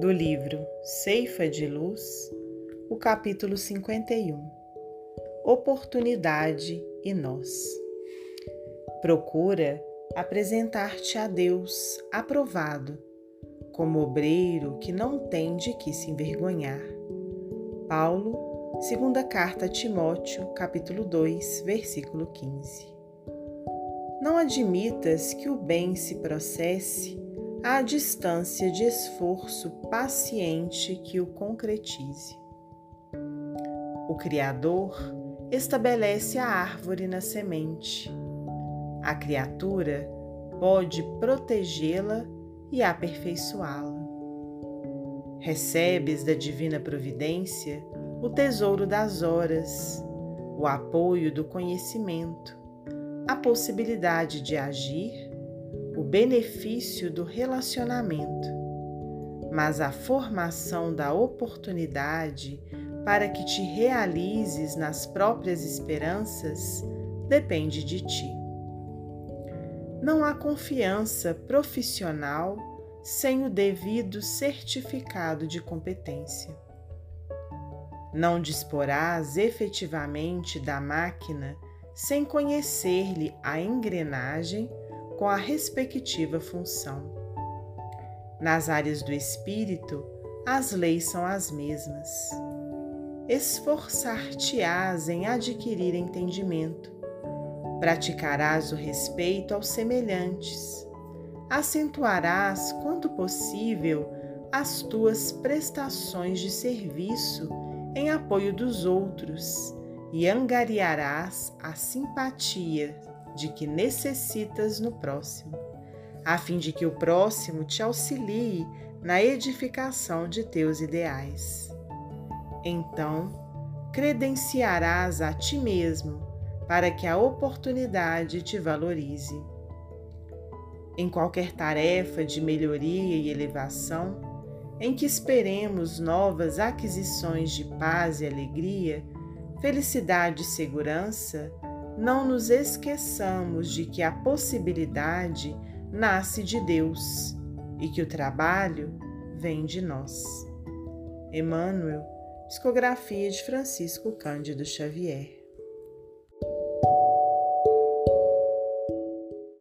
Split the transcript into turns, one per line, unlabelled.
do livro Ceifa de Luz, o capítulo 51 Oportunidade e Nós. Procura apresentar-te a Deus aprovado, como obreiro que não tem de que se envergonhar. Paulo, segunda carta a Timóteo, capítulo 2, versículo 15. Não admitas que o bem se processe à distância de esforço paciente que o concretize. O Criador estabelece a árvore na semente. A criatura pode protegê-la e aperfeiçoá-la. Recebes da divina providência o tesouro das horas, o apoio do conhecimento, a possibilidade de agir o benefício do relacionamento, mas a formação da oportunidade para que te realizes nas próprias esperanças depende de ti. Não há confiança profissional sem o devido certificado de competência. Não disporás efetivamente da máquina sem conhecer-lhe a engrenagem com a respectiva função. Nas áreas do espírito, as leis são as mesmas. Esforçar-te-ás em adquirir entendimento, praticarás o respeito aos semelhantes, acentuarás, quanto possível, as tuas prestações de serviço em apoio dos outros e angariarás a simpatia de que necessitas no próximo, a fim de que o próximo te auxilie na edificação de teus ideais. Então, credenciarás a ti mesmo para que a oportunidade te valorize. Em qualquer tarefa de melhoria e elevação, em que esperemos novas aquisições de paz e alegria, felicidade e segurança, não nos esqueçamos de que a possibilidade nasce de Deus e que o trabalho vem de nós. Emmanuel, Psicografia de Francisco Cândido Xavier.